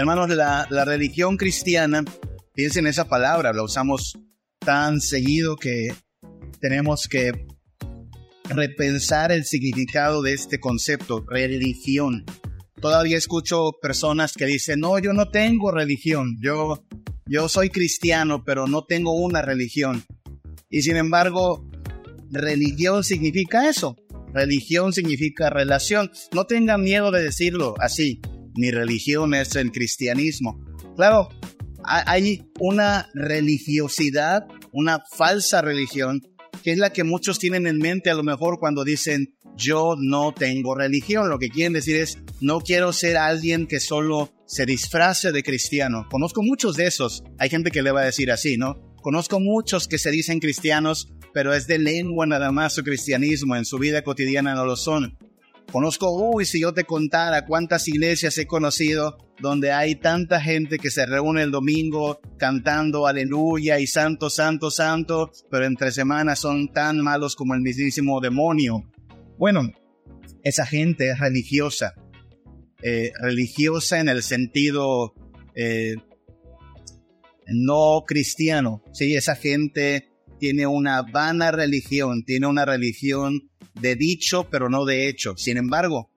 Hermanos, la, la religión cristiana, piensen esa palabra, la usamos tan seguido que tenemos que repensar el significado de este concepto, religión. Todavía escucho personas que dicen, no, yo no tengo religión, yo, yo soy cristiano, pero no tengo una religión. Y sin embargo, religión significa eso. Religión significa relación. No tengan miedo de decirlo así. Mi religión es el cristianismo. Claro, hay una religiosidad, una falsa religión, que es la que muchos tienen en mente a lo mejor cuando dicen yo no tengo religión. Lo que quieren decir es no quiero ser alguien que solo se disfrace de cristiano. Conozco muchos de esos. Hay gente que le va a decir así, ¿no? Conozco muchos que se dicen cristianos, pero es de lengua nada más su cristianismo, en su vida cotidiana no lo son. Conozco, uy, si yo te contara cuántas iglesias he conocido donde hay tanta gente que se reúne el domingo cantando aleluya y santo, santo, santo, pero entre semanas son tan malos como el mismísimo demonio. Bueno, esa gente es religiosa, eh, religiosa en el sentido eh, no cristiano, ¿sí? Esa gente tiene una vana religión, tiene una religión de dicho, pero no de hecho. Sin embargo,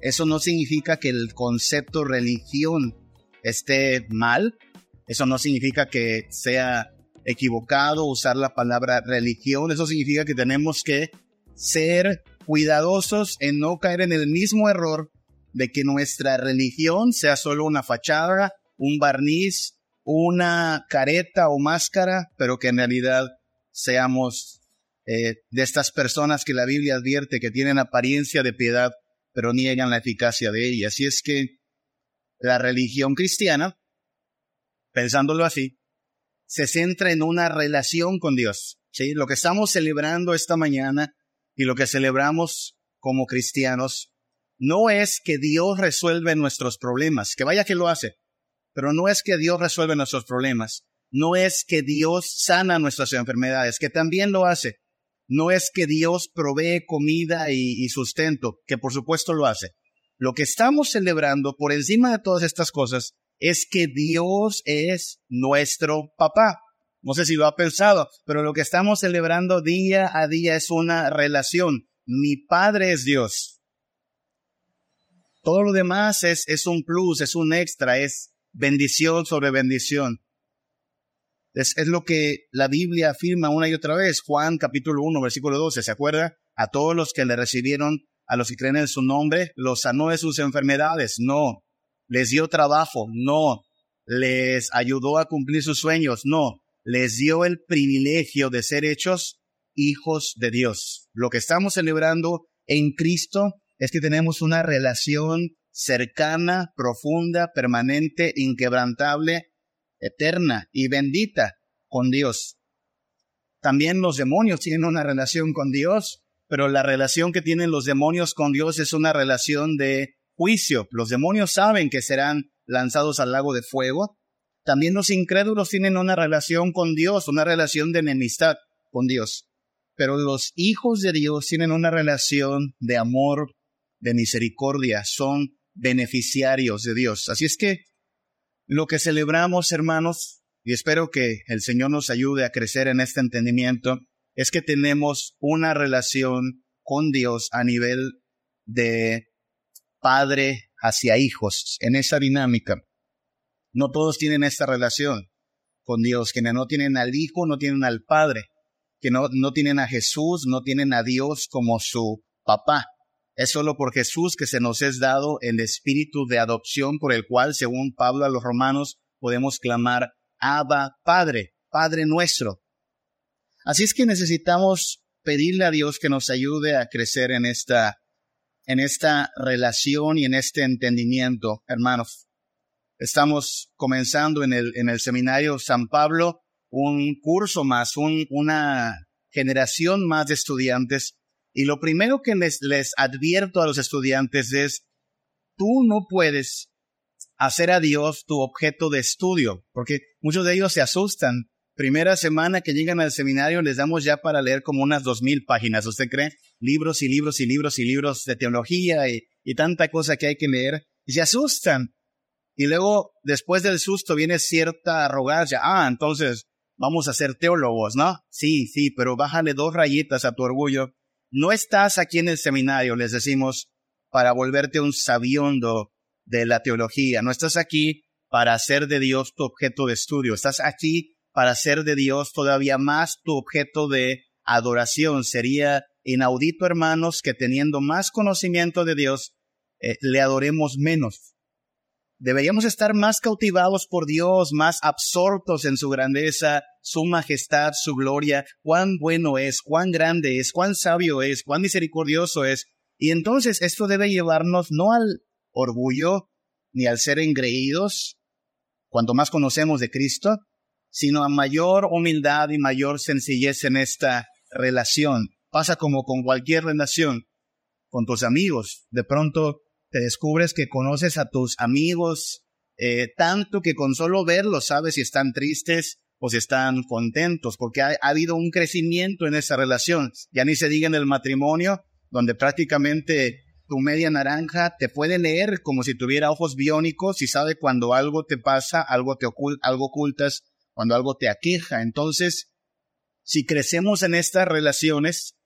eso no significa que el concepto religión esté mal, eso no significa que sea equivocado usar la palabra religión, eso significa que tenemos que ser cuidadosos en no caer en el mismo error de que nuestra religión sea solo una fachada, un barniz, una careta o máscara, pero que en realidad seamos eh, de estas personas que la Biblia advierte que tienen apariencia de piedad, pero niegan la eficacia de ella. Así es que la religión cristiana, pensándolo así, se centra en una relación con Dios. ¿sí? Lo que estamos celebrando esta mañana y lo que celebramos como cristianos no es que Dios resuelve nuestros problemas, que vaya que lo hace, pero no es que Dios resuelve nuestros problemas, no es que Dios sana nuestras enfermedades, que también lo hace, no es que Dios provee comida y, sustento, que por supuesto lo hace. Lo que estamos celebrando por encima de todas estas cosas es que Dios es nuestro papá. No sé si lo ha pensado, pero lo que estamos celebrando día a día es una relación. Mi Padre es Dios. Todo lo demás es, es un plus, es un extra, es bendición sobre bendición. Es, lo que la Biblia afirma una y otra vez. Juan capítulo 1, versículo 12, ¿se acuerda? A todos los que le recibieron, a los que creen en su nombre, los sanó de sus enfermedades. No. Les dio trabajo. No. Les ayudó a cumplir sus sueños. No. Les dio el privilegio de ser hechos hijos de Dios. Lo que estamos celebrando en Cristo es que tenemos una relación cercana, profunda, permanente, inquebrantable eterna y bendita con Dios. También los demonios tienen una relación con Dios, pero la relación que tienen los demonios con Dios es una relación de juicio. Los demonios saben que serán lanzados al lago de fuego. También los incrédulos tienen una relación con Dios, una relación de enemistad con Dios. Pero los hijos de Dios tienen una relación de amor, de misericordia, son beneficiarios de Dios. Así es que lo que celebramos, hermanos, y espero que el Señor nos ayude a crecer en este entendimiento, es que tenemos una relación con Dios a nivel de padre hacia hijos, en esa dinámica. No todos tienen esta relación con Dios, quienes no tienen al Hijo, no tienen al Padre, que no, no tienen a Jesús, no tienen a Dios como su papá. Es solo por Jesús que se nos es dado el espíritu de adopción por el cual, según Pablo a los romanos, podemos clamar Abba Padre, Padre nuestro. Así es que necesitamos pedirle a Dios que nos ayude a crecer en esta, en esta relación y en este entendimiento, hermanos. Estamos comenzando en el, en el seminario San Pablo un curso más, un, una generación más de estudiantes y lo primero que les, advierto a los estudiantes es, tú no puedes hacer a Dios tu objeto de estudio, porque muchos de ellos se asustan. Primera semana que llegan al seminario les damos ya para leer como unas dos mil páginas, ¿usted cree? Libros y libros y libros y libros de teología y, y tanta cosa que hay que leer, y se asustan. Y luego, después del susto, viene cierta arrogancia. Ah, entonces vamos a ser teólogos, ¿no? Sí, sí, pero bájale dos rayitas a tu orgullo. No estás aquí en el seminario, les decimos, para volverte un sabiondo de la teología. No estás aquí para hacer de Dios tu objeto de estudio. Estás aquí para hacer de Dios todavía más tu objeto de adoración. Sería inaudito, hermanos, que teniendo más conocimiento de Dios, eh, le adoremos menos. Deberíamos estar más cautivados por Dios, más absortos en su grandeza, su majestad, su gloria, cuán bueno es, cuán grande es, cuán sabio es, cuán misericordioso es. Y entonces esto debe llevarnos no al orgullo ni al ser engreídos, cuanto más conocemos de Cristo, sino a mayor humildad y mayor sencillez en esta relación. Pasa como con cualquier relación, con tus amigos. De pronto te descubres que conoces a tus amigos eh, tanto que con solo verlos sabes si están tristes o si están contentos, porque ha, ha, habido un crecimiento en esa relación. Ya ni se diga en el matrimonio, donde prácticamente tu media naranja te puede leer como si tuviera ojos biónicos y sabe cuando algo te pasa, algo te algo ocultas, cuando algo te aqueja. Entonces, si crecemos en estas relaciones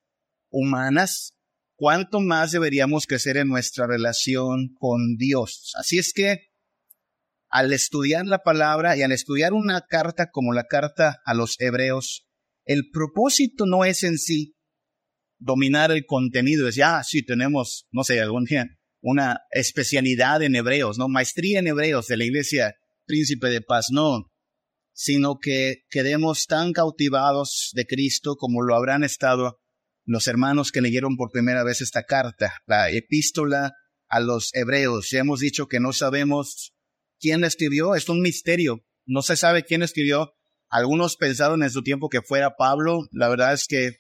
humanas, cuánto más deberíamos crecer en nuestra relación con Dios. Así es que al estudiar la palabra y al estudiar una carta como la carta a los hebreos, el propósito no es en sí dominar el contenido, es ya, ah, sí, tenemos, no sé, algún día, una especialidad en hebreos, ¿no? Maestría en hebreos de la iglesia Príncipe de Paz, no, sino que quedemos tan cautivados de Cristo como lo habrán estado los hermanos que leyeron por primera vez esta carta, la epístola a los hebreos. Ya hemos dicho que no sabemos quién la escribió, es un misterio, no se sabe quién escribió. Algunos pensaron en su tiempo que fuera Pablo, la verdad es que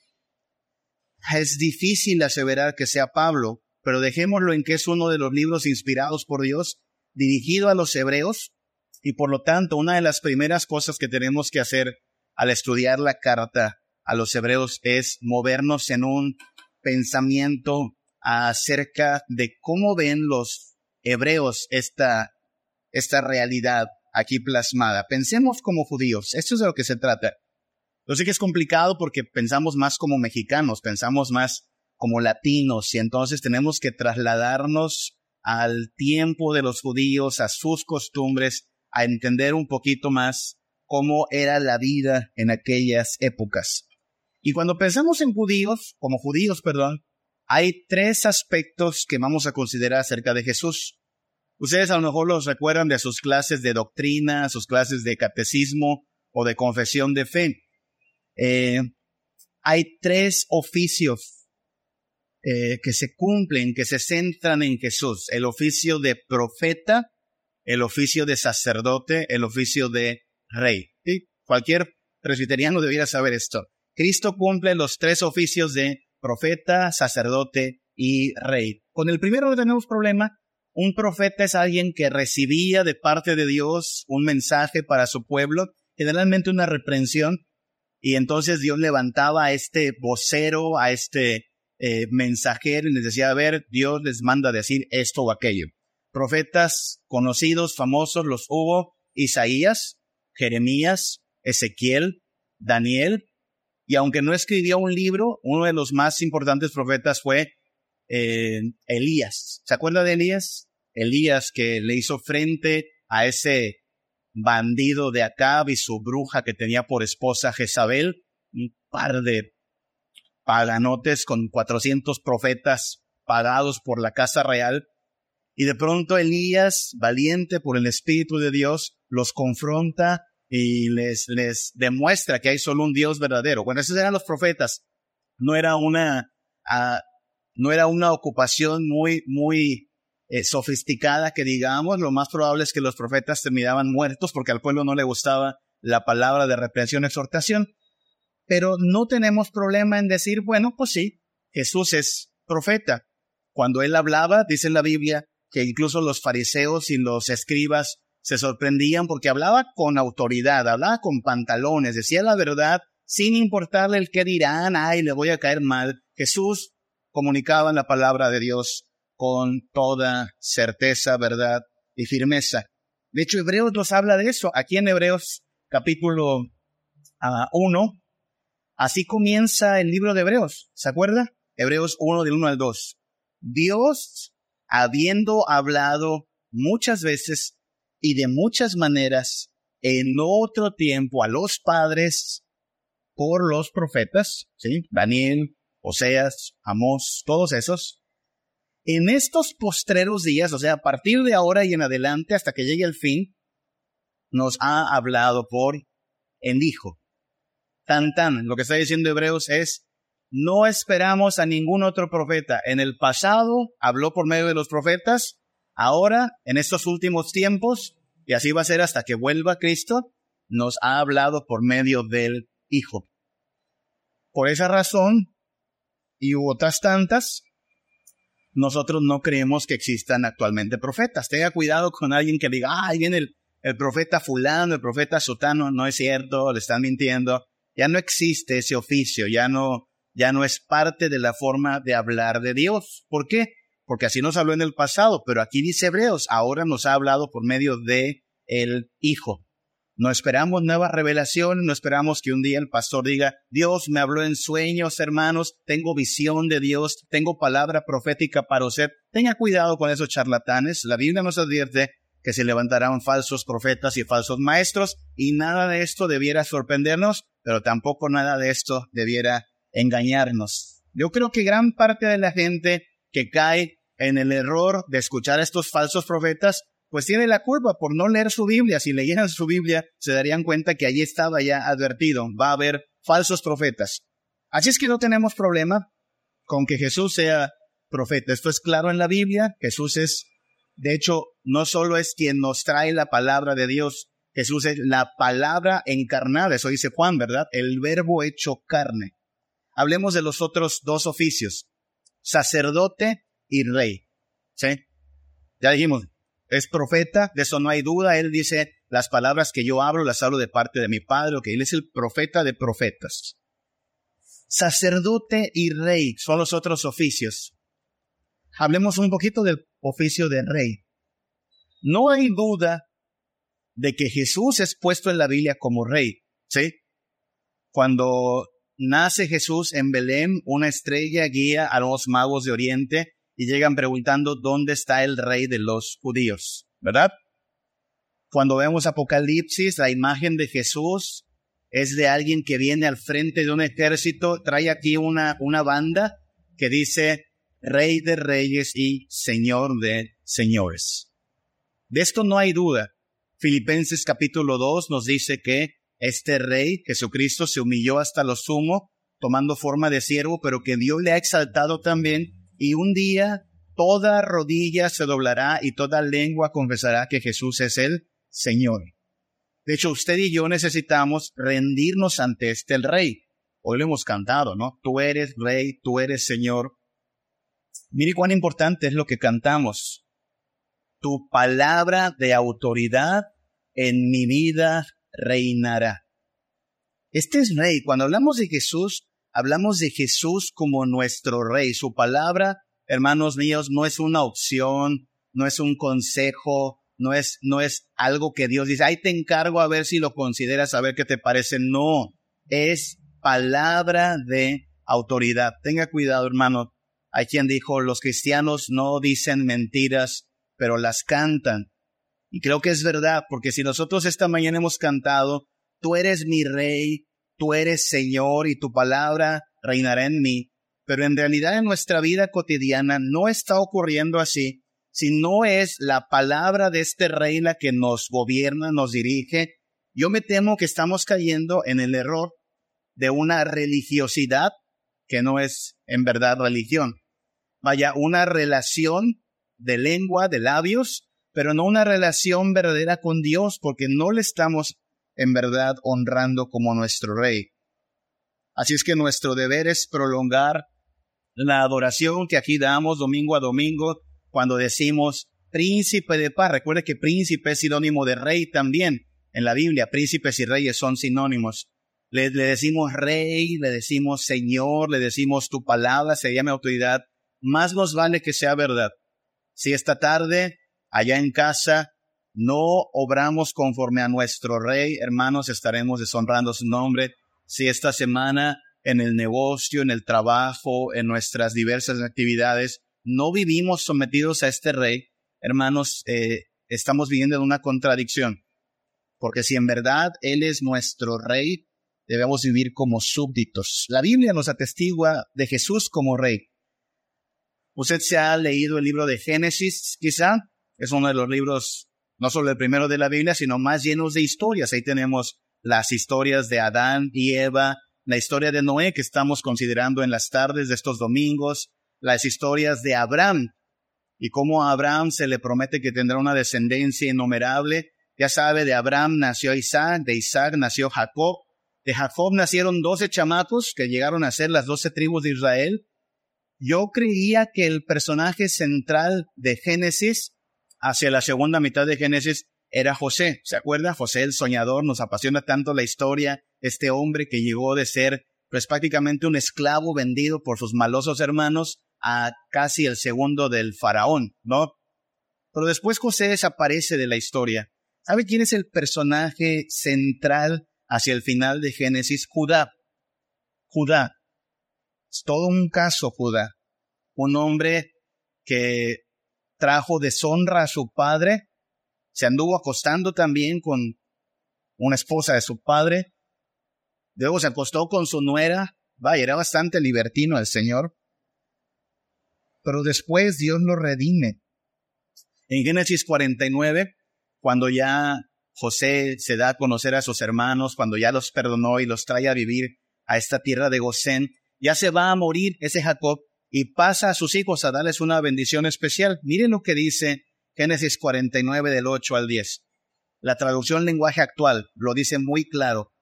es difícil aseverar que sea Pablo, pero dejémoslo en que es uno de los libros inspirados por Dios, dirigido a los hebreos, y por lo tanto una de las primeras cosas que tenemos que hacer al estudiar la carta a los hebreos es movernos en un pensamiento acerca de cómo ven los hebreos esta, esta realidad aquí plasmada. Pensemos como judíos, esto es de lo que se trata. Yo sé que es complicado porque pensamos más como mexicanos, pensamos más como latinos y entonces tenemos que trasladarnos al tiempo de los judíos, a sus costumbres, a entender un poquito más cómo era la vida en aquellas épocas. Y cuando pensamos en judíos, como judíos, perdón, hay tres aspectos que vamos a considerar acerca de Jesús. Ustedes a lo mejor los recuerdan de sus clases de doctrina, sus clases de catecismo o de confesión de fe. Eh, hay tres oficios eh, que se cumplen, que se centran en Jesús. El oficio de profeta, el oficio de sacerdote, el oficio de rey. Cualquier presbiteriano debiera saber esto. Cristo cumple los tres oficios de profeta, sacerdote y rey. Con el primero no tenemos problema. Un profeta es alguien que recibía de parte de Dios un mensaje para su pueblo, generalmente una reprensión, y entonces Dios levantaba a este vocero, a este eh, mensajero y les decía, a ver, Dios les manda decir esto o aquello. Profetas conocidos, famosos, los hubo Isaías, Jeremías, Ezequiel, Daniel, y aunque no escribió un libro, uno de los más importantes profetas fue eh, Elías. ¿Se acuerda de Elías? Elías que le hizo frente a ese bandido de Acab y su bruja que tenía por esposa Jezabel, un par de paganotes con 400 profetas pagados por la casa real. Y de pronto Elías, valiente por el Espíritu de Dios, los confronta y les, les demuestra que hay solo un Dios verdadero. Bueno, esos eran los profetas. No era una, uh, no era una ocupación muy, muy eh, sofisticada que digamos. Lo más probable es que los profetas terminaban muertos porque al pueblo no le gustaba la palabra de reprensión, exhortación. Pero no tenemos problema en decir, bueno, pues sí, Jesús es profeta. Cuando él hablaba, dice la Biblia, que incluso los fariseos y los escribas se sorprendían porque hablaba con autoridad, hablaba con pantalones, decía la verdad sin importarle el qué dirán, ay, le voy a caer mal. Jesús comunicaba la palabra de Dios con toda certeza, verdad y firmeza. De hecho, Hebreos nos habla de eso. Aquí en Hebreos capítulo 1, ah, así comienza el libro de Hebreos. ¿Se acuerda? Hebreos 1 del 1 al 2. Dios, habiendo hablado muchas veces y de muchas maneras en otro tiempo a los padres por los profetas, ¿sí? Daniel, Oseas, Amós, todos esos. En estos postreros días, o sea, a partir de ahora y en adelante hasta que llegue el fin, nos ha hablado por el Hijo. Tan tan, lo que está diciendo Hebreos es, no esperamos a ningún otro profeta. En el pasado habló por medio de los profetas, ahora, en estos últimos tiempos, y así va a ser hasta que vuelva Cristo, nos ha hablado por medio del Hijo. Por esa razón, y otras tantas, nosotros no creemos que existan actualmente profetas. Tenga cuidado con alguien que diga, ah, viene el, el profeta fulano, el profeta sotano, no es cierto, le están mintiendo. Ya no existe ese oficio, ya no, ya no es parte de la forma de hablar de Dios. ¿Por qué? Porque así nos habló en el pasado, pero aquí dice Hebreos, ahora nos ha hablado por medio de el Hijo. No esperamos nueva revelación, no esperamos que un día el pastor diga, Dios me habló en sueños, hermanos, tengo visión de Dios, tengo palabra profética para usted. Tenga cuidado con esos charlatanes. La Biblia nos advierte que se levantarán falsos profetas y falsos maestros, y nada de esto debiera sorprendernos, pero tampoco nada de esto debiera engañarnos. Yo creo que gran parte de la gente que cae en el error de escuchar a estos falsos profetas pues tiene la culpa por no leer su Biblia. Si leyeran su Biblia, se darían cuenta que allí estaba ya advertido, va a haber falsos profetas. Así es que no tenemos problema con que Jesús sea profeta. Esto es claro en la Biblia. Jesús es, de hecho, no solo es quien nos trae la palabra de Dios, Jesús es la palabra encarnada, eso dice Juan, ¿verdad? El verbo hecho carne. Hablemos de los otros dos oficios, sacerdote y rey. ¿Sí? Ya dijimos, es profeta, de eso no hay duda. Él dice, las palabras que yo hablo las hablo de parte de mi Padre, que Él es el profeta de profetas. Sacerdote y rey son los otros oficios. Hablemos un poquito del oficio de rey. No hay duda de que Jesús es puesto en la Biblia como rey, ¿sí? Cuando nace Jesús en Belén, una estrella guía a los magos de Oriente y llegan preguntando dónde está el rey de los judíos, ¿verdad? Cuando vemos Apocalipsis, la imagen de Jesús es de alguien que viene al frente de un ejército, trae aquí una, una banda que dice Rey de Reyes y Señor de Señores. De esto no hay duda. Filipenses capítulo 2 nos dice que este rey, Jesucristo, se humilló hasta lo sumo, tomando forma de siervo, pero que Dios le ha exaltado también y un día toda rodilla se doblará y toda lengua confesará que Jesús es el Señor. De hecho, usted y yo necesitamos rendirnos ante este el Rey. Hoy lo hemos cantado, ¿no? Tú eres Rey, tú eres Señor. Mire cuán importante es lo que cantamos. Tu palabra de autoridad en mi vida reinará. Este es Rey. Cuando hablamos de Jesús, hablamos de Jesús como nuestro rey. Su palabra, hermanos míos, no es una opción, no es un consejo, no es, no es algo que Dios dice, ahí te encargo a ver si lo consideras, a ver qué te parece. No, es palabra de autoridad. Tenga cuidado, hermano. Hay quien dijo, los cristianos no dicen mentiras, pero las cantan. Y creo que es verdad, porque si nosotros esta mañana hemos cantado, tú eres mi rey, tú eres Señor y tu palabra reinará en mí, pero en realidad en nuestra vida cotidiana no está ocurriendo así, si no es la palabra de este rey la que nos gobierna, nos dirige, yo me temo que estamos cayendo en el error de una religiosidad que no es en verdad religión. Vaya, una relación de lengua, de labios, pero no una relación verdadera con Dios, porque no le estamos en verdad honrando como nuestro Rey. Así es que nuestro deber es prolongar la adoración que aquí damos domingo a domingo cuando decimos príncipe de paz. Recuerde que príncipe es sinónimo de rey también. En la Biblia, príncipes y reyes son sinónimos. Le, le decimos rey, le decimos señor, le decimos tu palabra, se llama autoridad. Más nos vale que sea verdad. Si esta tarde, allá en casa, no obramos conforme a nuestro rey, hermanos, estaremos deshonrando su nombre. Si esta semana en el negocio, en el trabajo, en nuestras diversas actividades, no vivimos sometidos a este rey, hermanos, eh, estamos viviendo en una contradicción. Porque si en verdad Él es nuestro rey, debemos vivir como súbditos. La Biblia nos atestigua de Jesús como rey. Usted se ha leído el libro de Génesis, quizá. Es uno de los libros, no solo el primero de la Biblia, sino más llenos de historias. Ahí tenemos las historias de Adán y Eva, la historia de Noé que estamos considerando en las tardes de estos domingos, las historias de Abraham y cómo a Abraham se le promete que tendrá una descendencia innumerable. Ya sabe, de Abraham nació Isaac, de Isaac nació Jacob, de Jacob nacieron doce chamacos que llegaron a ser las doce tribus de Israel. Yo creía que el personaje central de Génesis, hacia la segunda mitad de Génesis, era José. ¿Se acuerda? José el soñador, nos apasiona tanto la historia, este hombre que llegó de ser pues prácticamente un esclavo vendido por sus malosos hermanos a casi el segundo del faraón, ¿no? Pero después José desaparece de la historia. ¿Sabe quién es el personaje central hacia el final de Génesis? Judá. Judá. Es todo un caso, Judá. Un hombre que trajo deshonra a su padre, se anduvo acostando también con una esposa de su padre, luego se acostó con su nuera, vaya, era bastante libertino el Señor, pero después Dios lo redime. En Génesis 49, cuando ya José se da a conocer a sus hermanos, cuando ya los perdonó y los trae a vivir a esta tierra de Gosén, ya se va a morir ese Jacob y pasa a sus hijos a darles una bendición especial. Miren lo que dice Génesis 49 del 8 al 10. La traducción lenguaje actual lo dice muy claro.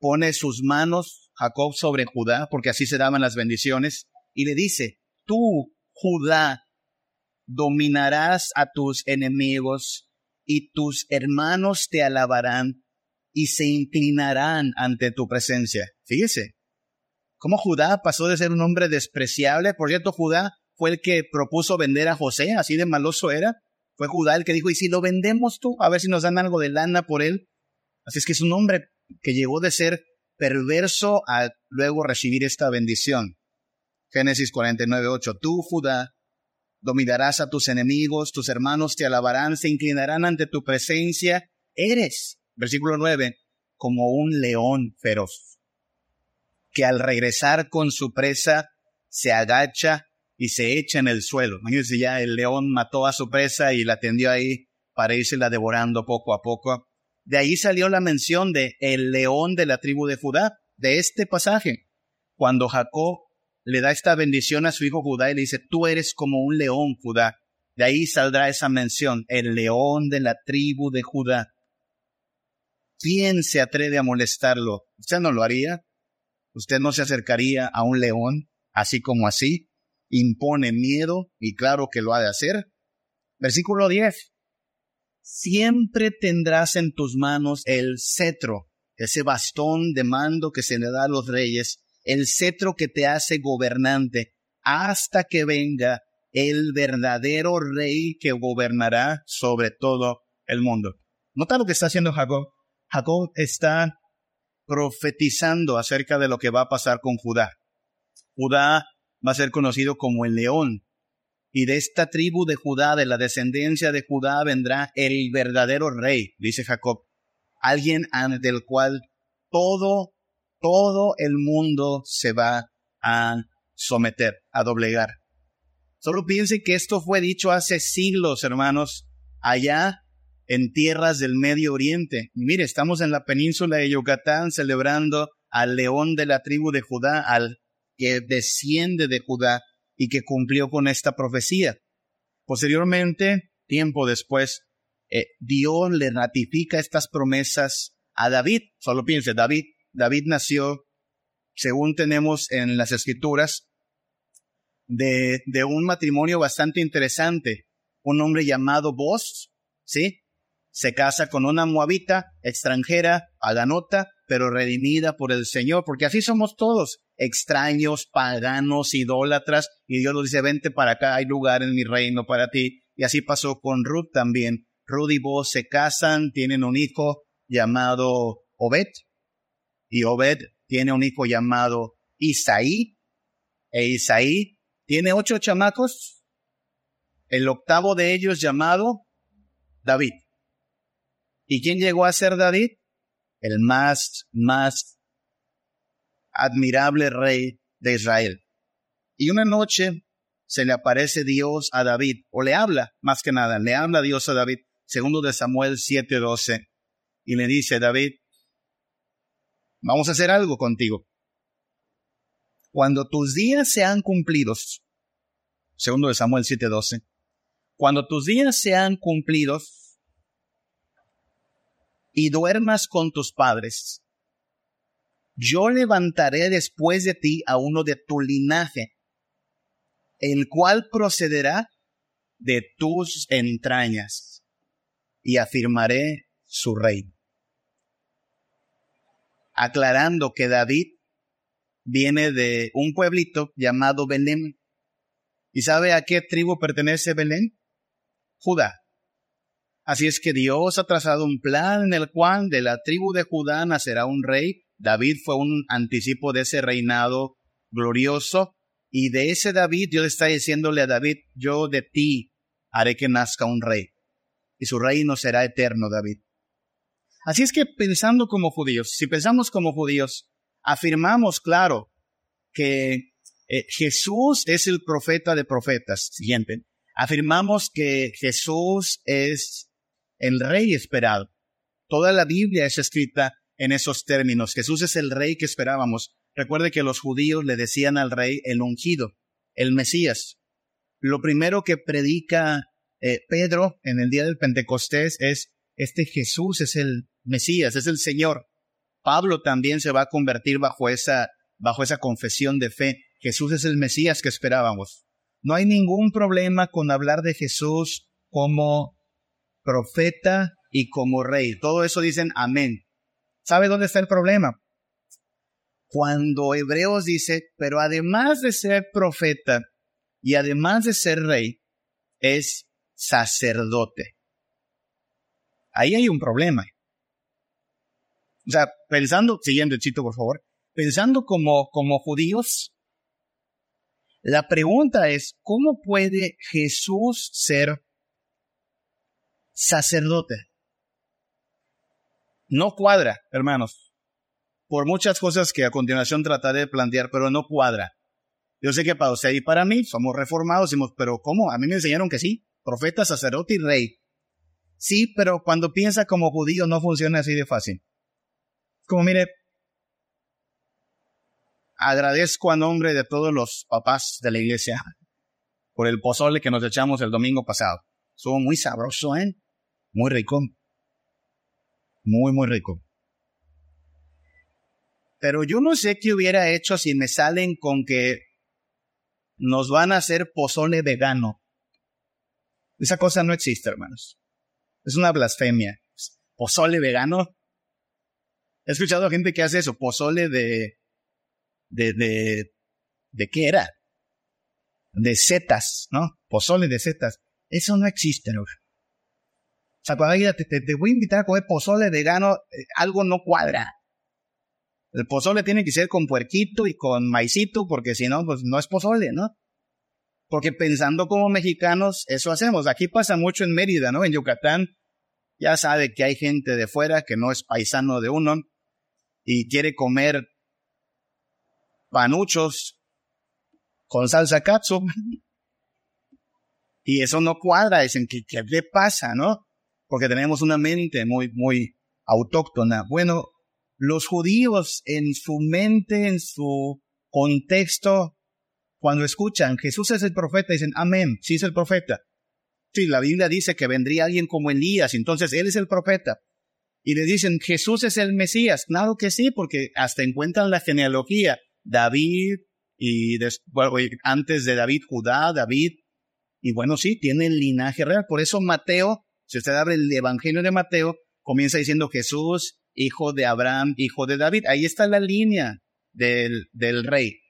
Pone sus manos Jacob sobre Judá, porque así se daban las bendiciones, y le dice, tú, Judá, dominarás a tus enemigos y tus hermanos te alabarán y se inclinarán ante tu presencia. Fíjese, cómo Judá pasó de ser un hombre despreciable. Por cierto, Judá fue el que propuso vender a José, así de maloso era. Fue Judá el que dijo, ¿y si lo vendemos tú? A ver si nos dan algo de lana por él. Así es que es un hombre que llegó de ser perverso a luego recibir esta bendición. Génesis 49, 8. Tú, Judá, dominarás a tus enemigos, tus hermanos te alabarán, se inclinarán ante tu presencia. Eres, versículo 9, como un león feroz, que al regresar con su presa se agacha y se echa en el suelo. Imagínense ya, el león mató a su presa y la tendió ahí para la devorando poco a poco. De ahí salió la mención de el león de la tribu de Judá, de este pasaje. Cuando Jacob le da esta bendición a su hijo Judá y le dice, tú eres como un león, Judá. De ahí saldrá esa mención, el león de la tribu de Judá. ¿Quién se atreve a molestarlo? ¿Usted no lo haría? ¿Usted no se acercaría a un león así como así? Impone miedo y claro que lo ha de hacer. Versículo 10. Siempre tendrás en tus manos el cetro, ese bastón de mando que se le da a los reyes, el cetro que te hace gobernante, hasta que venga el verdadero rey que gobernará sobre todo el mundo. Nota lo que está haciendo Jacob. Jacob está profetizando acerca de lo que va a pasar con Judá. Judá va a ser conocido como el león. Y de esta tribu de Judá, de la descendencia de Judá, vendrá el verdadero rey, dice Jacob. Alguien ante el cual todo todo el mundo se va a someter, a doblegar. Solo piense que esto fue dicho hace siglos, hermanos, allá en tierras del Medio Oriente. Mire, estamos en la península de Yucatán celebrando al león de la tribu de Judá, al que desciende de Judá y que cumplió con esta profecía. Posteriormente, tiempo después, eh, Dios le ratifica estas promesas a David. Solo piense, David David nació, según tenemos en las escrituras, de, de un matrimonio bastante interesante. Un hombre llamado Boz, ¿sí? Se casa con una moabita extranjera, aganota, pero redimida por el Señor, porque así somos todos, extraños, paganos, idólatras, y Dios nos dice, vente para acá, hay lugar en mi reino para ti. Y así pasó con Ruth también. Rudy y Boaz se casan, tienen un hijo llamado Obed, y Obed tiene un hijo llamado Isaí, e Isaí tiene ocho chamacos, el octavo de ellos llamado David. ¿Y quién llegó a ser David? El más, más admirable rey de Israel. Y una noche se le aparece Dios a David, o le habla, más que nada, le habla Dios a David, segundo de Samuel 7:12, y le dice, David, vamos a hacer algo contigo. Cuando tus días sean cumplidos, segundo de Samuel 7:12, cuando tus días sean cumplidos y duermas con tus padres, yo levantaré después de ti a uno de tu linaje el cual procederá de tus entrañas, y afirmaré su reino. Aclarando que David viene de un pueblito llamado Belén. ¿Y sabe a qué tribu pertenece Belén? Judá. Así es que Dios ha trazado un plan en el cual de la tribu de Judá nacerá un rey. David fue un anticipo de ese reinado glorioso y de ese David, Dios está diciéndole a David, yo de ti haré que nazca un rey. Y su reino será eterno, David. Así es que pensando como judíos, si pensamos como judíos, afirmamos, claro, que eh, Jesús es el profeta de profetas. Siguiente. Afirmamos que Jesús es el rey esperado. Toda la Biblia es escrita en esos términos. Jesús es el rey que esperábamos. Recuerde que los judíos le decían al rey el ungido, el Mesías. Lo primero que predica eh, Pedro en el día del Pentecostés es, este Jesús es el Mesías, es el Señor. Pablo también se va a convertir bajo esa, bajo esa confesión de fe. Jesús es el Mesías que esperábamos. No hay ningún problema con hablar de Jesús como profeta y como rey. Todo eso dicen amén. ¿Sabe dónde está el problema? cuando Hebreos dice, pero además de ser profeta y además de ser rey, es sacerdote. Ahí hay un problema. O sea, pensando, siguiendo el chito por favor, pensando como, como judíos, la pregunta es, ¿cómo puede Jesús ser sacerdote? No cuadra, hermanos por muchas cosas que a continuación trataré de plantear, pero no cuadra. Yo sé que para usted y para mí somos reformados, decimos, pero ¿cómo? A mí me enseñaron que sí, profeta, sacerdote y rey. Sí, pero cuando piensa como judío no funciona así de fácil. Como mire, agradezco a nombre de todos los papás de la iglesia por el pozole que nos echamos el domingo pasado. Estuvo muy sabroso, ¿eh? Muy rico. Muy, muy rico. Pero yo no sé qué hubiera hecho si me salen con que nos van a hacer pozole vegano. Esa cosa no existe, hermanos. Es una blasfemia. Pozole vegano. He escuchado gente que hace eso, pozole de, de, de, ¿de qué era? De setas, ¿no? Pozole de setas. Eso no existe, ¿no? Te, te, te voy a invitar a comer pozole vegano, eh, algo no cuadra. El pozole tiene que ser con puerquito y con maicito, porque si no, pues no es pozole, ¿no? Porque pensando como mexicanos, eso hacemos. Aquí pasa mucho en Mérida, ¿no? En Yucatán, ya sabe que hay gente de fuera que no es paisano de uno y quiere comer panuchos con salsa katsu. Y eso no cuadra, dicen, ¿qué, ¿qué le pasa, no? Porque tenemos una mente muy, muy autóctona. Bueno, los judíos en su mente, en su contexto, cuando escuchan Jesús es el profeta, dicen, amén, sí es el profeta. Sí, la Biblia dice que vendría alguien como Elías, entonces él es el profeta. Y le dicen, Jesús es el Mesías. Claro que sí, porque hasta encuentran la genealogía. David y antes de David, Judá, David. Y bueno, sí, tiene el linaje real. Por eso Mateo, si usted abre el Evangelio de Mateo, comienza diciendo Jesús hijo de Abraham, hijo de David. Ahí está la línea del, del rey.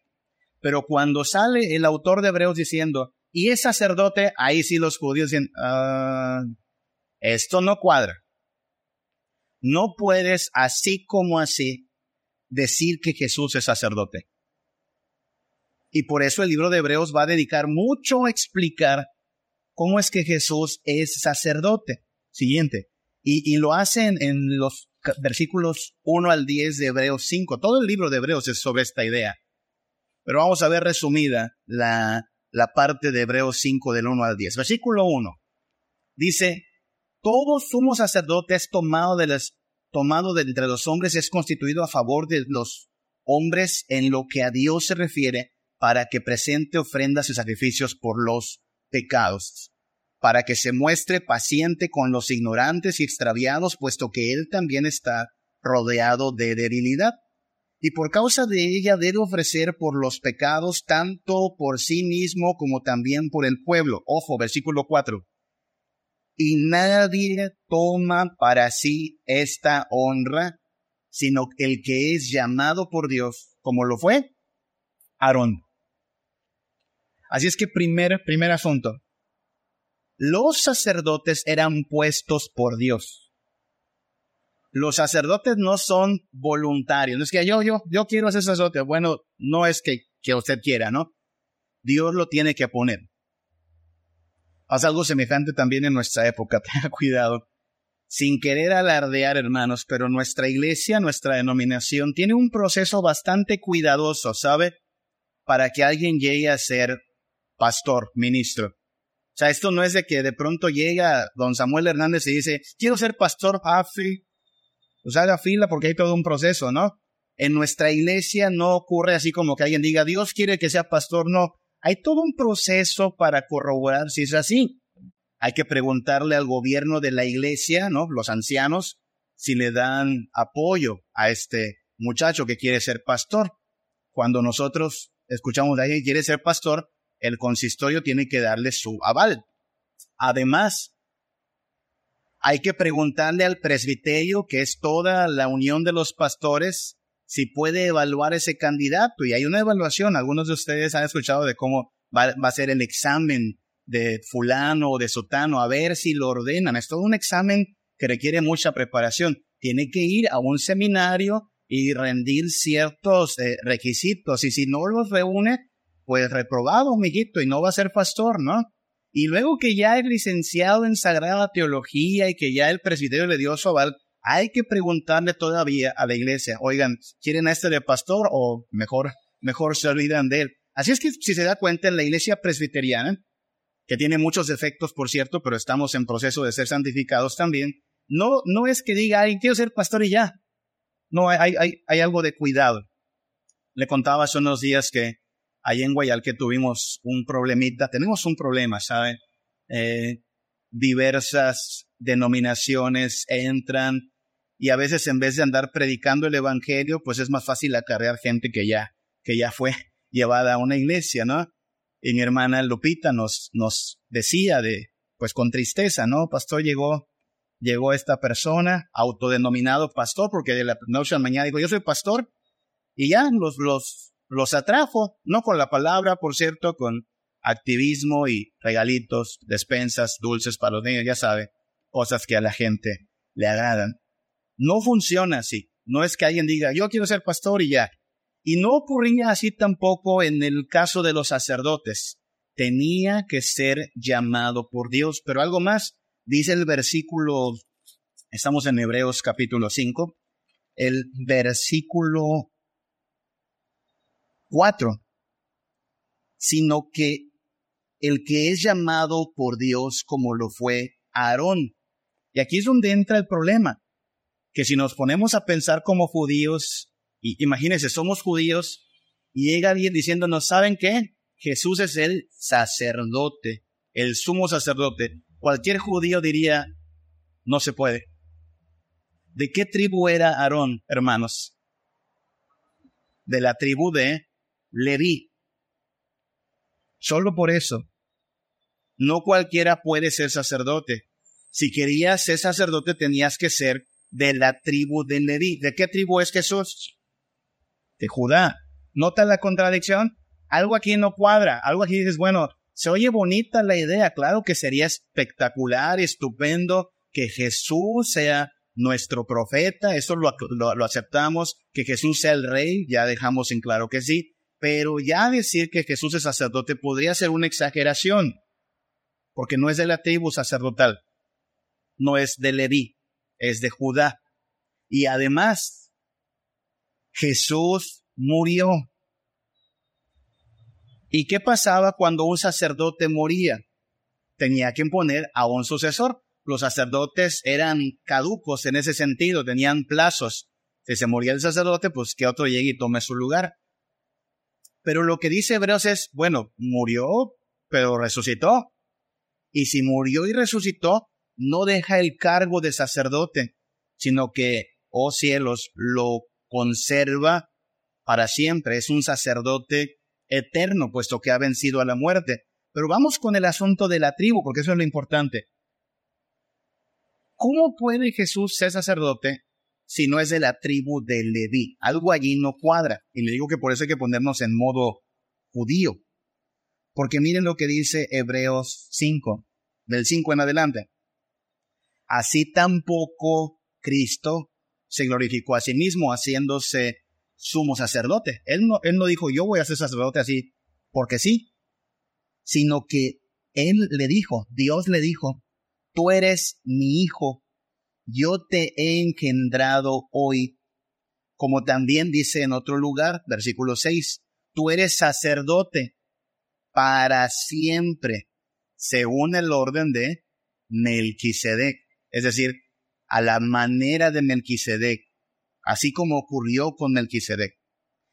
Pero cuando sale el autor de Hebreos diciendo, y es sacerdote, ahí sí los judíos dicen, ah, esto no cuadra. No puedes así como así decir que Jesús es sacerdote. Y por eso el libro de Hebreos va a dedicar mucho a explicar cómo es que Jesús es sacerdote. Siguiente. Y, lo hacen en los versículos 1 al 10 de Hebreos 5. Todo el libro de Hebreos es sobre esta idea. Pero vamos a ver resumida la, la parte de Hebreos 5 del 1 al 10. Versículo 1. Dice, todo sumo sacerdote es tomado de, las, tomado de entre los hombres, es constituido a favor de los hombres en lo que a Dios se refiere, para que presente ofrendas y sacrificios por los pecados para que se muestre paciente con los ignorantes y extraviados, puesto que él también está rodeado de debilidad. Y por causa de ella debe ofrecer por los pecados tanto por sí mismo como también por el pueblo. Ojo, versículo 4. Y nadie toma para sí esta honra, sino el que es llamado por Dios, como lo fue Aarón. Así es que primer, primer asunto, los sacerdotes eran puestos por Dios. Los sacerdotes no son voluntarios. No es que yo, yo, yo quiero ser sacerdote. Bueno, no es que, que usted quiera, ¿no? Dios lo tiene que poner. Haz algo semejante también en nuestra época, tenga cuidado. Sin querer alardear, hermanos, pero nuestra iglesia, nuestra denominación, tiene un proceso bastante cuidadoso, ¿sabe? Para que alguien llegue a ser pastor, ministro. O sea, esto no es de que de pronto llega don Samuel Hernández y dice, quiero ser pastor, ah, sí. Pues haga fila porque hay todo un proceso, ¿no? En nuestra iglesia no ocurre así como que alguien diga, Dios quiere que sea pastor, no. Hay todo un proceso para corroborar si es así. Hay que preguntarle al gobierno de la iglesia, ¿no? Los ancianos, si le dan apoyo a este muchacho que quiere ser pastor. Cuando nosotros escuchamos de alguien que quiere ser pastor, el consistorio tiene que darle su aval. Además, hay que preguntarle al presbiterio, que es toda la unión de los pastores, si puede evaluar ese candidato. Y hay una evaluación. Algunos de ustedes han escuchado de cómo va, a ser el examen de fulano o de sotano, a ver si lo ordenan. Es todo un examen que requiere mucha preparación. Tiene que ir a un seminario y rendir ciertos eh, requisitos. Y si no los reúne, pues reprobado, mijito, y no va a ser pastor, ¿no? Y luego que ya es licenciado en Sagrada Teología y que ya el presbiterio le dio su aval, hay que preguntarle todavía a la iglesia, oigan, ¿quieren a este de pastor o mejor, mejor se olvidan de él? Así es que si se da cuenta en la iglesia presbiteriana, que tiene muchos defectos, por cierto, pero estamos en proceso de ser santificados también, no, no es que diga, ay, quiero ser pastor y ya. No, hay, hay, hay algo de cuidado. Le contaba hace unos días que ahí en Guayal que tuvimos un problemita, tenemos un problema, ¿saben? Eh, diversas denominaciones entran y a veces en vez de andar predicando el evangelio, pues es más fácil acarrear gente que ya, que ya fue llevada a una iglesia, ¿no? Y mi hermana Lupita nos, nos decía de, pues con tristeza, ¿no? Pastor, llegó, llegó esta persona, autodenominado pastor, porque de la noche a la mañana dijo, yo soy pastor, y ya los, los los atrajo, no con la palabra, por cierto, con activismo y regalitos, despensas, dulces para los niños, ya sabe, cosas que a la gente le agradan. No funciona así. No es que alguien diga, yo quiero ser pastor y ya. Y no ocurría así tampoco en el caso de los sacerdotes. Tenía que ser llamado por Dios. Pero algo más, dice el versículo, estamos en Hebreos capítulo 5, el versículo cuatro, sino que el que es llamado por Dios como lo fue Aarón. Y aquí es donde entra el problema, que si nos ponemos a pensar como judíos, y imagínense, somos judíos, y llega alguien diciéndonos, ¿saben qué? Jesús es el sacerdote, el sumo sacerdote. Cualquier judío diría, no se puede. ¿De qué tribu era Aarón, hermanos? De la tribu de Leví. Solo por eso. No cualquiera puede ser sacerdote. Si querías ser sacerdote tenías que ser de la tribu de Leví. ¿De qué tribu es Jesús? De Judá. ¿Nota la contradicción? Algo aquí no cuadra. Algo aquí dices, bueno, se oye bonita la idea. Claro que sería espectacular, estupendo que Jesús sea nuestro profeta, eso lo, lo, aceptamos, que Jesús sea el rey, ya dejamos en claro que sí, pero ya decir que Jesús es sacerdote podría ser una exageración, porque no es de la tribu sacerdotal, no es de Leví, es de Judá. Y además, Jesús murió. ¿Y qué pasaba cuando un sacerdote moría? Tenía que imponer a un sucesor. Los sacerdotes eran caducos en ese sentido, tenían plazos. Si se moría el sacerdote, pues que otro llegue y tome su lugar. Pero lo que dice Hebreos es, bueno, murió, pero resucitó. Y si murió y resucitó, no deja el cargo de sacerdote, sino que, oh cielos, lo conserva para siempre. Es un sacerdote eterno, puesto que ha vencido a la muerte. Pero vamos con el asunto de la tribu, porque eso es lo importante. ¿Cómo puede Jesús ser sacerdote si no es de la tribu de Leví? Algo allí no cuadra. Y le digo que por eso hay que ponernos en modo judío. Porque miren lo que dice Hebreos 5, del 5 en adelante. Así tampoco Cristo se glorificó a sí mismo haciéndose sumo sacerdote. Él no, él no dijo, yo voy a ser sacerdote así porque sí, sino que él le dijo, Dios le dijo, tú eres mi hijo, yo te he engendrado hoy, como también dice en otro lugar, versículo 6, tú eres sacerdote para siempre, según el orden de Melquisedec, es decir, a la manera de Melquisedec, así como ocurrió con Melquisedec.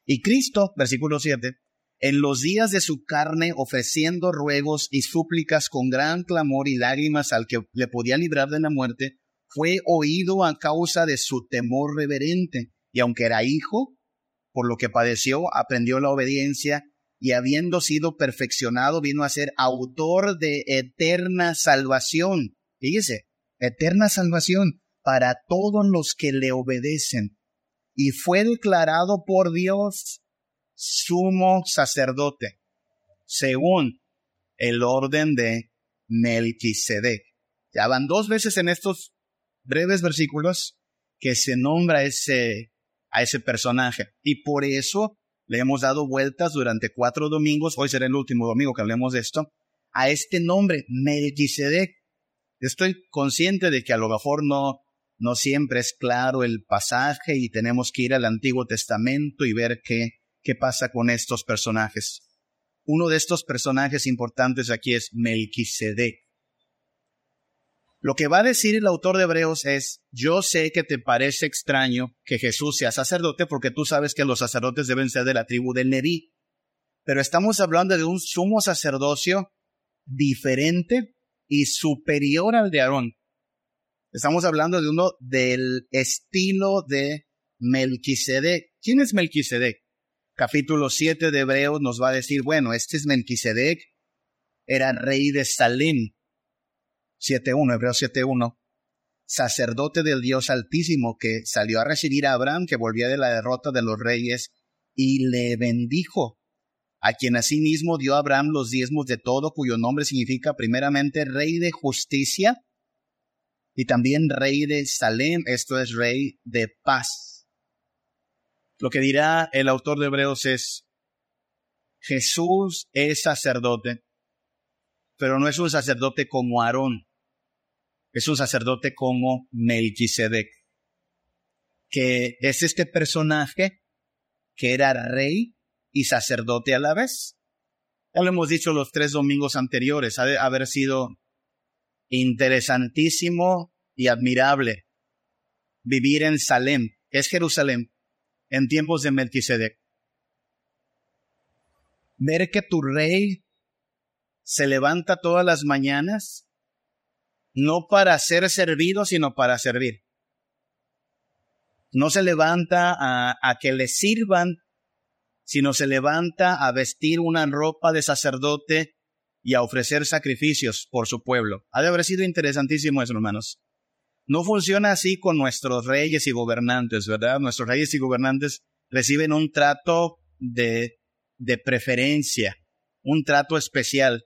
Y Cristo, versículo 7, en los días de su carne, ofreciendo ruegos y súplicas con gran clamor y lágrimas al que le podía librar de la muerte, fue oído a causa de su temor reverente, y aunque era hijo, por lo que padeció, aprendió la obediencia, y habiendo sido perfeccionado, vino a ser autor de eterna salvación. Fíjese, eterna salvación para todos los que le obedecen, y fue declarado por Dios sumo sacerdote, según el orden de Melquisedec. Ya van dos veces en estos breves versículos que se nombra a ese personaje. Y por eso le hemos dado vueltas durante cuatro domingos, hoy será el último domingo que hablemos de esto, a este nombre, Melquisedec. Estoy consciente de que a lo mejor no, no siempre es claro el pasaje y tenemos que ir al Antiguo Testamento y ver qué, qué pasa con estos personajes. Uno de estos personajes importantes aquí es Melquisedec. Lo que va a decir el autor de Hebreos es, yo sé que te parece extraño que Jesús sea sacerdote porque tú sabes que los sacerdotes deben ser de la tribu de Leví, pero estamos hablando de un sumo sacerdocio diferente y superior al de Aarón. Estamos hablando de uno del estilo de Melquisedec. ¿Quién es Melquisedec? Capítulo 7 de Hebreos nos va a decir, bueno, este es Melquisedec, era rey de Salem. 7.1, Hebreos 7.1. Sacerdote del Dios Altísimo que salió a recibir a Abraham, que volvía de la derrota de los reyes, y le bendijo, a quien asimismo dio a Abraham los diezmos de todo, cuyo nombre significa primeramente rey de justicia y también rey de Salem, esto es rey de paz. Lo que dirá el autor de Hebreos es, Jesús es sacerdote, pero no es un sacerdote como Aarón, es un sacerdote como Melquisedec, que es este personaje que era rey y sacerdote a la vez. Ya lo hemos dicho los tres domingos anteriores, ha de haber sido interesantísimo y admirable vivir en Salem, que es Jerusalén, en tiempos de Melquisedec. Ver que tu rey se levanta todas las mañanas, no para ser servido, sino para servir. No se levanta a, a que le sirvan, sino se levanta a vestir una ropa de sacerdote y a ofrecer sacrificios por su pueblo. Ha de haber sido interesantísimo eso, hermanos. No funciona así con nuestros reyes y gobernantes, ¿verdad? Nuestros reyes y gobernantes reciben un trato de, de preferencia, un trato especial.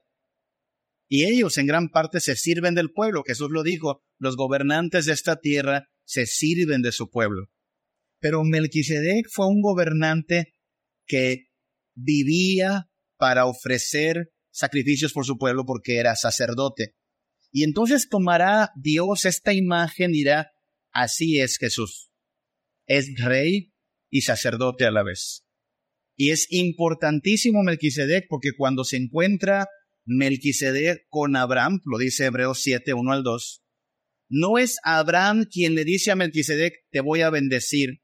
Y ellos en gran parte se sirven del pueblo. Jesús lo dijo, los gobernantes de esta tierra se sirven de su pueblo. Pero Melquisedec fue un gobernante que vivía para ofrecer sacrificios por su pueblo porque era sacerdote. Y entonces tomará Dios esta imagen y dirá, así es Jesús. Es rey y sacerdote a la vez. Y es importantísimo Melquisedec porque cuando se encuentra Melquisedec con Abraham, lo dice Hebreos 7, 1 al 2, no es Abraham quien le dice a Melquisedec, te voy a bendecir.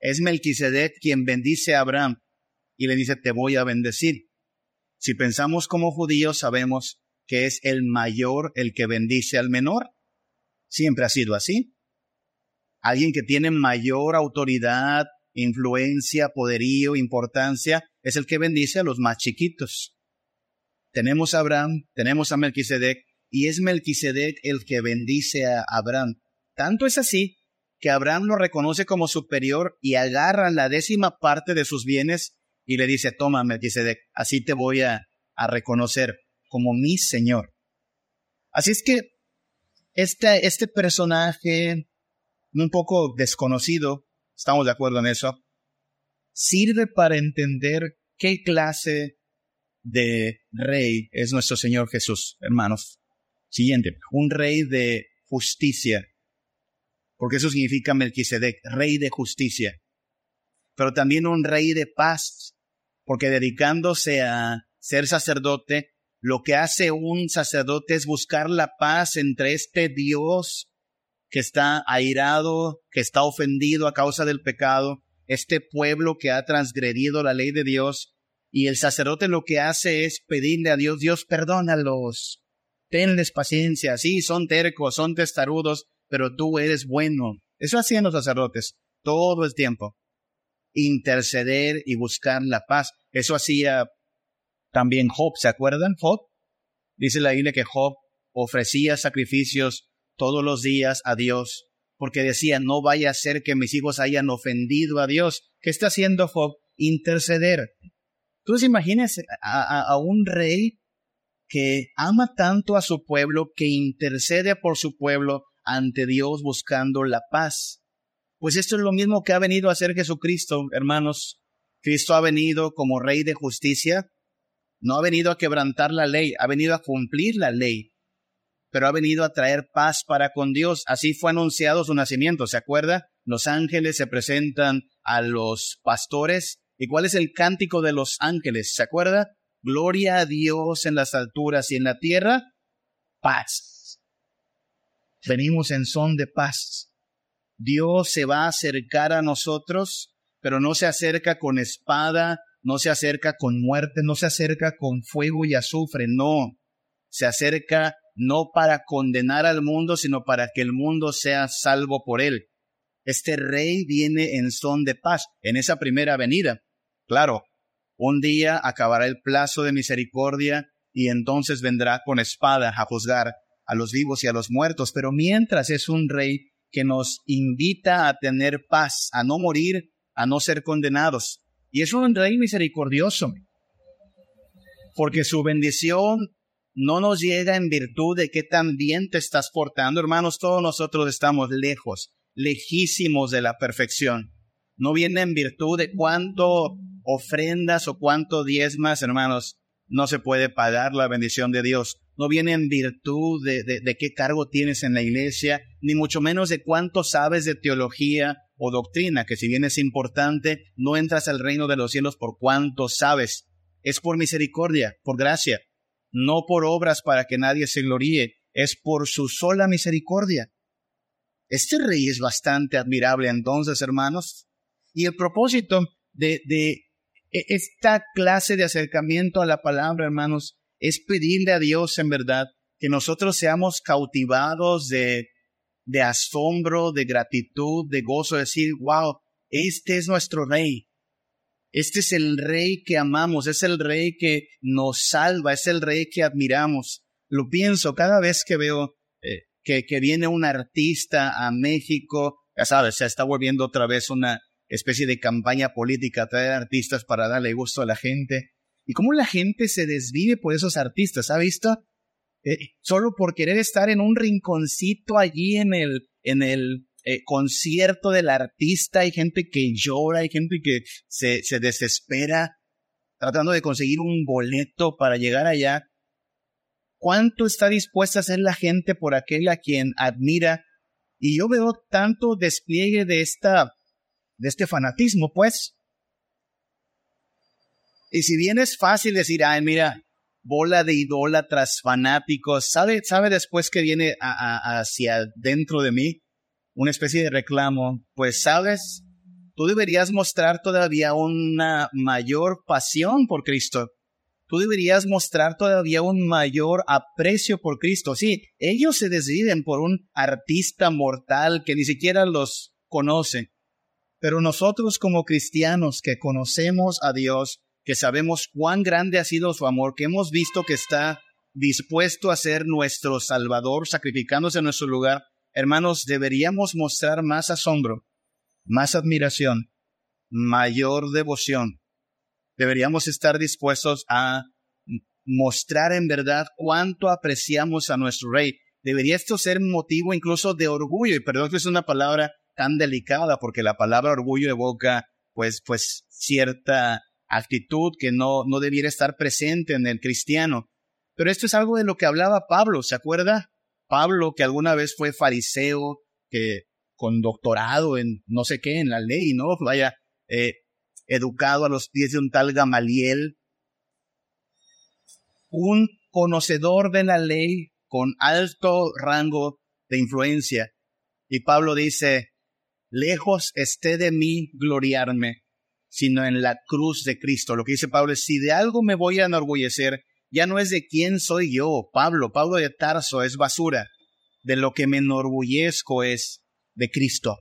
Es Melquisedec quien bendice a Abraham y le dice, te voy a bendecir. Si pensamos como judíos, sabemos que es el mayor el que bendice al menor. Siempre ha sido así. Alguien que tiene mayor autoridad, influencia, poderío, importancia, es el que bendice a los más chiquitos. Tenemos a Abraham, tenemos a Melquisedec, y es Melquisedec el que bendice a Abraham. Tanto es así que Abraham lo reconoce como superior y agarra la décima parte de sus bienes y le dice, toma, Melquisedec, así te voy a, reconocer como mi Señor. Así es que este, este personaje un poco desconocido estamos de acuerdo en eso, sirve para entender qué clase de rey es nuestro Señor Jesús, hermanos. Siguiente, un rey de justicia, porque eso significa Melquisedec, rey de justicia, pero también un rey de paz, porque dedicándose a ser sacerdote, lo que hace un sacerdote es buscar la paz entre este Dios que está airado, que está ofendido a causa del pecado, este pueblo que ha transgredido la ley de Dios, y el sacerdote lo que hace es pedirle a Dios, Dios, perdónalos, tenles paciencia, sí, son tercos, son testarudos, pero tú eres bueno. Eso hacían los sacerdotes todo el tiempo. Interceder y buscar la paz. Eso hacía también Job, ¿se acuerdan? Job. Dice la Biblia que Job ofrecía sacrificios todos los días a Dios, porque decía, no vaya a ser que mis hijos hayan ofendido a Dios. ¿Qué está haciendo Job? Interceder. Entonces imagínense a, a un rey que ama tanto a su pueblo, que intercede por su pueblo ante Dios buscando la paz. Pues esto es lo mismo que ha venido a hacer Jesucristo, hermanos. Cristo ha venido como rey de justicia, no ha venido a quebrantar la ley, ha venido a cumplir la ley pero ha venido a traer paz para con Dios. Así fue anunciado su nacimiento, ¿se acuerda? Los ángeles se presentan a los pastores. ¿Y cuál es el cántico de los ángeles? ¿Se acuerda? Gloria a Dios en las alturas y en la tierra, paz. Venimos en son de paz. Dios se va a acercar a nosotros, pero no se acerca con espada, no se acerca con muerte, no se acerca con fuego y azufre, no. Se acerca no para condenar al mundo, sino para que el mundo sea salvo por él. Este rey viene en son de paz en esa primera venida. Claro, un día acabará el plazo de misericordia y entonces vendrá con espada a juzgar a los vivos y a los muertos, pero mientras es un rey que nos invita a tener paz, a no morir, a no ser condenados. Y es un rey misericordioso, porque su bendición no nos llega en virtud de que tan bien te estás portando, hermanos, todos nosotros estamos lejos, lejísimos de la perfección. No viene en virtud de cuánto ofrendas o cuánto diezmas, hermanos, no se puede pagar la bendición de Dios. No viene en virtud de, de, qué cargo tienes en la iglesia, ni mucho menos de cuánto sabes de teología o doctrina, que si bien es importante, no entras al reino de los cielos por cuánto sabes. Es por misericordia, por gracia no por obras para que nadie se gloríe, es por su sola misericordia. Este rey es bastante admirable entonces, hermanos. Y el propósito de, e, esta clase de acercamiento a la palabra, hermanos, es pedirle a Dios en verdad que nosotros seamos cautivados de, de asombro, de gratitud, de gozo, decir, wow, este es nuestro rey. Este es el rey que amamos, es el rey que nos salva, es el rey que admiramos. Lo pienso cada vez que veo eh, que, que, viene un artista a México, ya sabes, se está volviendo otra vez una especie de campaña política, traer artistas para darle gusto a la gente. Y cómo la gente se desvive por esos artistas, ¿ha visto? Eh, solo por querer estar en un rinconcito allí en el, en el eh, concierto del artista, hay gente que llora, hay gente que se, se desespera tratando de conseguir un boleto para llegar allá. ¿Cuánto está dispuesta a hacer la gente por aquel a quien admira? Y yo veo tanto despliegue de esta, de este fanatismo, pues. Y si bien es fácil decir, ay, mira, bola de idólatras fanáticos, ¿sabe, sabe después que viene hacia dentro de mí? Una especie de reclamo. Pues, ¿sabes? Tú deberías mostrar todavía una mayor pasión por Cristo. Tú deberías mostrar todavía un mayor aprecio por Cristo. Sí, ellos se deciden por un artista mortal que ni siquiera los conoce. Pero nosotros como cristianos que conocemos a Dios, que sabemos cuán grande ha sido su amor, que hemos visto que está dispuesto a ser nuestro Salvador, sacrificándose en nuestro lugar, hermanos, deberíamos mostrar más asombro, más admiración, mayor devoción. Deberíamos estar dispuestos a mostrar en verdad cuánto apreciamos a nuestro Rey. Debería esto ser motivo incluso de orgullo, y perdón que es una palabra tan delicada, porque la palabra orgullo evoca pues, pues cierta actitud que no, no debiera estar presente en el cristiano. Pero esto es algo de lo que hablaba Pablo, ¿se acuerda? Pablo, que alguna vez fue fariseo, que con doctorado en no sé qué, en la ley, ¿no? Vaya, eh, educado a los pies de un tal Gamaliel, un conocedor de la ley con alto rango de influencia. Y Pablo dice, lejos esté de mí gloriarme, sino en la cruz de Cristo. Lo que dice Pablo es, si de algo me voy a enorgullecer, ya no es de quién soy yo, Pablo, Pablo de Tarso es basura. De lo que me enorgullezco es de Cristo.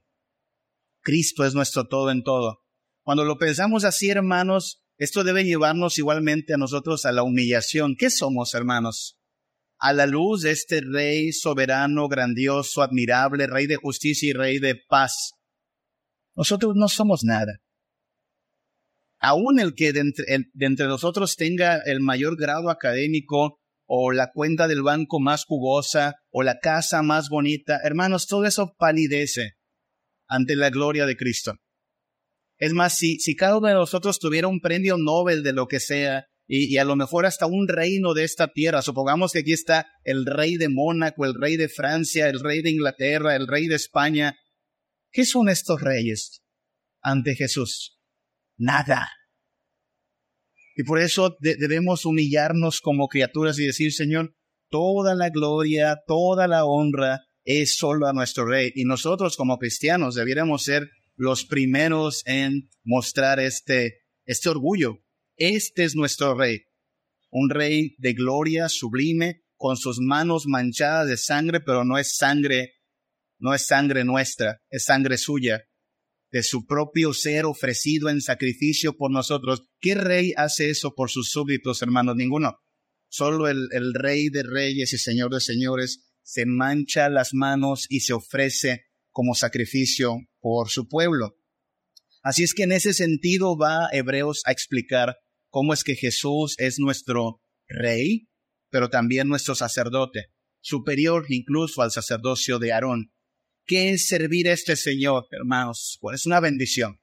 Cristo es nuestro todo en todo. Cuando lo pensamos así, hermanos, esto debe llevarnos igualmente a nosotros a la humillación. ¿Qué somos, hermanos? A la luz de este Rey soberano, grandioso, admirable, Rey de justicia y Rey de paz. Nosotros no somos nada aún el que de entre, nosotros tenga el mayor grado académico o la cuenta del banco más jugosa o la casa más bonita, hermanos, todo eso palidece ante la gloria de Cristo. Es más, si, cada uno de nosotros tuviera un premio Nobel de lo que sea, y, y, a lo mejor hasta un reino de esta tierra, supongamos que aquí está el rey de Mónaco, el rey de Francia, el rey de Inglaterra, el rey de España, ¿qué son estos reyes ante Jesús? nada. Y por eso debemos humillarnos como criaturas y decir, Señor, toda la gloria, toda la honra es solo a nuestro Rey. Y nosotros como cristianos debiéramos ser los primeros en mostrar este, este orgullo. Este es nuestro Rey. Un Rey de gloria sublime, con sus manos manchadas de sangre, pero no es sangre, no es sangre nuestra, es sangre suya de su propio ser ofrecido en sacrificio por nosotros. ¿Qué rey hace eso por sus súbditos, hermanos? Ninguno. Solo el, el rey de reyes y señor de señores se mancha las manos y se ofrece como sacrificio por su pueblo. Así es que en ese sentido va Hebreos a explicar cómo es que Jesús es nuestro rey, pero también nuestro sacerdote, superior incluso al sacerdocio de Aarón. ¿Qué es servir a este Señor, hermanos? Pues es una bendición.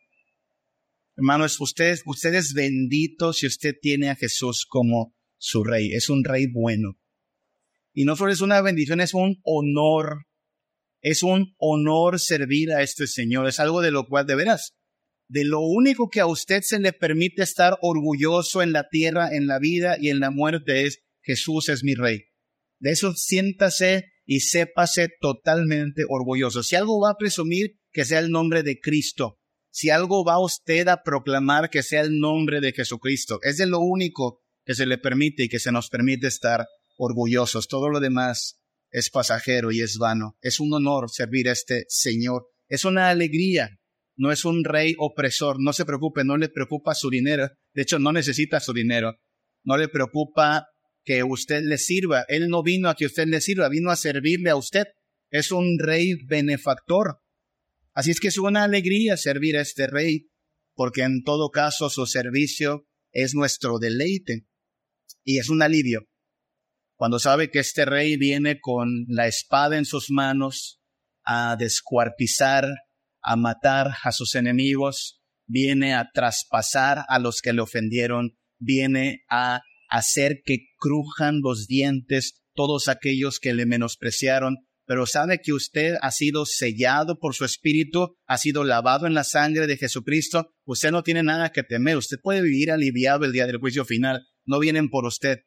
Hermanos, usted, usted es bendito si usted tiene a Jesús como su rey. Es un rey bueno. Y no solo es una bendición, es un honor. Es un honor servir a este Señor. Es algo de lo cual, de veras, de lo único que a usted se le permite estar orgulloso en la tierra, en la vida y en la muerte es Jesús es mi rey. De eso siéntase y sépase totalmente orgulloso. Si algo va a presumir, que sea el nombre de Cristo. Si algo va usted a proclamar, que sea el nombre de Jesucristo. Es de lo único que se le permite y que se nos permite estar orgullosos. Todo lo demás es pasajero y es vano. Es un honor servir a este Señor. Es una alegría. No es un rey opresor. No se preocupe, no le preocupa su dinero. De hecho, no necesita su dinero. No le preocupa que usted le sirva. Él no vino a que usted le sirva, vino a servirle a usted. Es un rey benefactor. Así es que es una alegría servir a este rey, porque en todo caso su servicio es nuestro deleite y es un alivio. Cuando sabe que este rey viene con la espada en sus manos a descuartizar, a matar a sus enemigos, viene a traspasar a los que le ofendieron, viene a hacer que crujan los dientes todos aquellos que le menospreciaron, pero sabe que usted ha sido sellado por su espíritu, ha sido lavado en la sangre de Jesucristo, usted no tiene nada que temer, usted puede vivir aliviado el día del juicio final, no vienen por usted,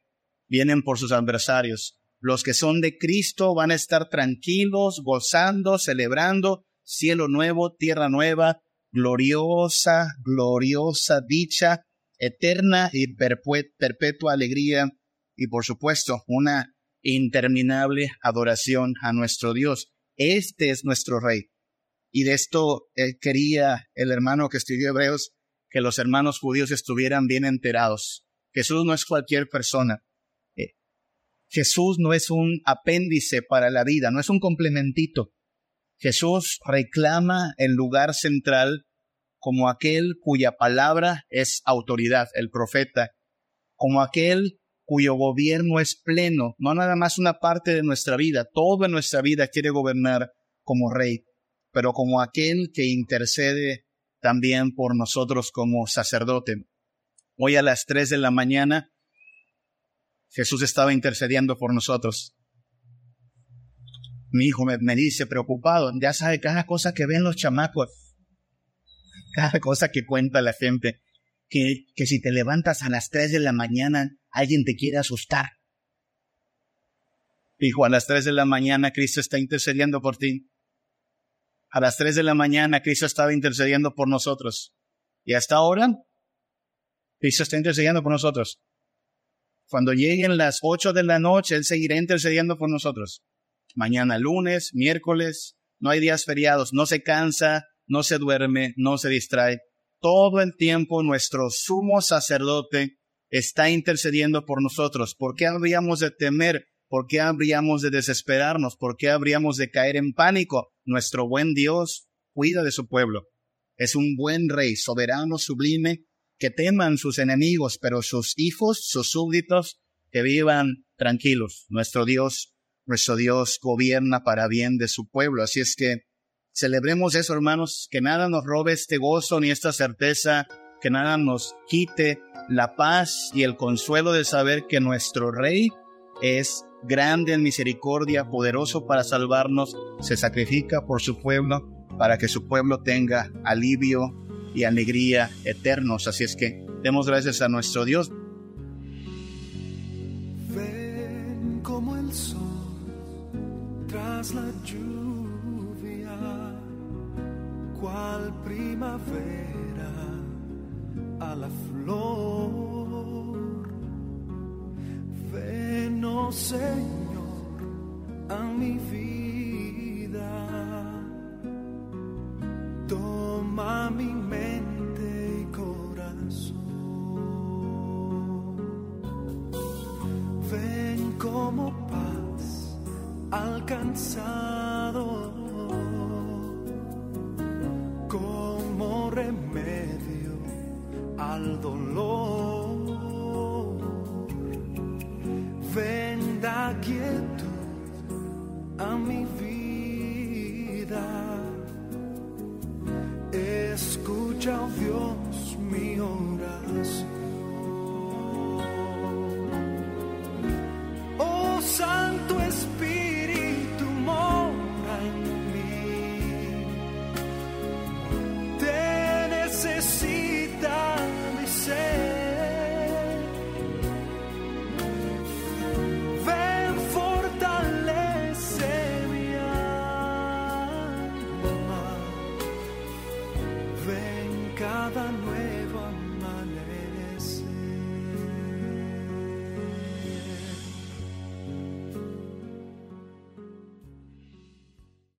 vienen por sus adversarios. Los que son de Cristo van a estar tranquilos, gozando, celebrando. Cielo nuevo, tierra nueva, gloriosa, gloriosa dicha, eterna y perpetua alegría y por supuesto una interminable adoración a nuestro Dios. Este es nuestro Rey. Y de esto eh, quería el hermano que escribió Hebreos que los hermanos judíos estuvieran bien enterados. Jesús no es cualquier persona. Eh, Jesús no es un apéndice para la vida, no es un complementito. Jesús reclama el lugar central como aquel cuya palabra es autoridad, el profeta, como aquel cuyo gobierno es pleno, no nada más una parte de nuestra vida, toda nuestra vida quiere gobernar como rey, pero como aquel que intercede también por nosotros como sacerdote. Hoy a las tres de la mañana Jesús estaba intercediendo por nosotros. Mi hijo me, dice preocupado, ya sabe cada cosa que ven los chamacos, cada cosa que cuenta la gente, que, que si te levantas a las tres de la mañana alguien te quiere asustar. Hijo, a las tres de la mañana Cristo está intercediendo por ti. A las tres de la mañana Cristo estaba intercediendo por nosotros. Y hasta ahora, Cristo está intercediendo por nosotros. Cuando lleguen las ocho de la noche, Él seguirá intercediendo por nosotros. Mañana lunes, miércoles, no hay días feriados, no se cansa, no se duerme, no se distrae. Todo el tiempo nuestro sumo sacerdote está intercediendo por nosotros. ¿Por qué habríamos de temer? ¿Por qué habríamos de desesperarnos? ¿Por qué habríamos de caer en pánico? Nuestro buen Dios cuida de su pueblo. Es un buen rey, soberano, sublime, que teman sus enemigos, pero sus hijos, sus súbditos, que vivan tranquilos. Nuestro Dios, nuestro Dios gobierna para bien de su pueblo. Así es que celebremos eso, hermanos, que nada nos robe este gozo ni esta certeza que nada nos quite la paz y el consuelo de saber que nuestro Rey es grande en misericordia, poderoso para salvarnos, se sacrifica por su pueblo para que su pueblo tenga alivio y alegría eternos. Así es que demos gracias a nuestro Dios. Ven como el sol tras la lluvia, cual primavera a la flor. Ven, oh Señor, a mi vida.